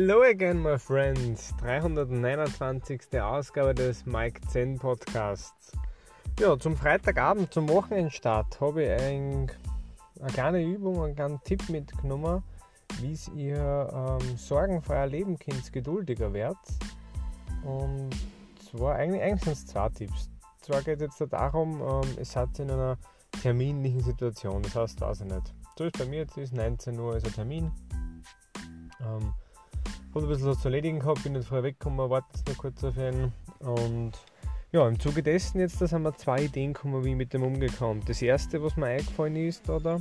Hello again, my friends. 329. Ausgabe des Mike Zen Podcasts. Ja, zum Freitagabend, zum Wochenendstart, habe ich ein, eine kleine Übung, einen kleinen Tipp mitgenommen, wie ihr ähm, sorgenfreier leben könnt, geduldiger werdet. Und zwar eigentlich, eigentlich sind es zwei Tipps. Zwar geht es jetzt darum, ähm, es hat in einer terminlichen Situation, das heißt, weiß ich nicht. So ist bei mir jetzt ist 19 Uhr ist ein Termin. Ähm, habe ein bisschen was zu erledigen gehabt, bin jetzt vorher weggekommen, warte jetzt noch kurz auf ihn. Und ja, im Zuge dessen jetzt, da sind wir zwei Ideen gekommen, wie ich mit dem umgekommen. Das erste, was mir eingefallen ist, oder,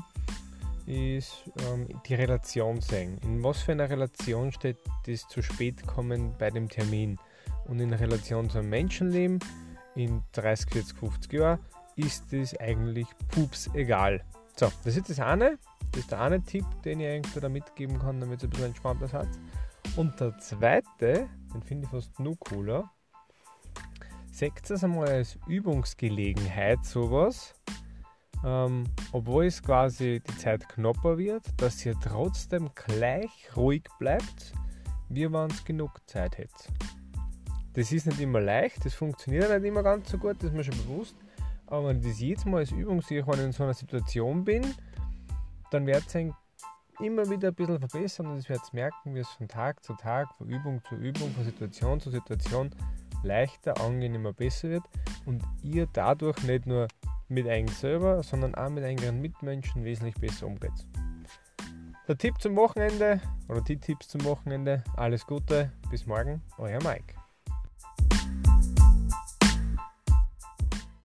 ist ähm, die Relation sehen. In was für einer Relation steht das zu spät kommen bei dem Termin? Und in Relation zu einem Menschenleben in 30, 40, 50 Jahren ist das eigentlich pups egal. So, das ist das eine. Das ist der eine Tipp, den ich eigentlich da mitgeben kann, damit es ein bisschen entspannter hat. Und der zweite, den finde ich fast nur cooler. Seht es einmal als Übungsgelegenheit, sowas. Ähm, obwohl es quasi die Zeit knapper wird, dass ihr trotzdem gleich ruhig bleibt, wie wenn es genug Zeit hätte. Das ist nicht immer leicht, das funktioniert nicht immer ganz so gut, das ist mir schon bewusst. Aber wenn ich das jedes Mal als Übung sehe, wenn ich in so einer Situation bin, dann wird es immer wieder ein bisschen verbessern und es wird merken, wie es von Tag zu Tag, von Übung zu Übung, von Situation zu Situation leichter, angenehmer, besser wird und ihr dadurch nicht nur mit euch selber, sondern auch mit euren Mitmenschen wesentlich besser umgeht. Der Tipp zum Wochenende oder die Tipps zum Wochenende, alles Gute, bis morgen, euer Mike.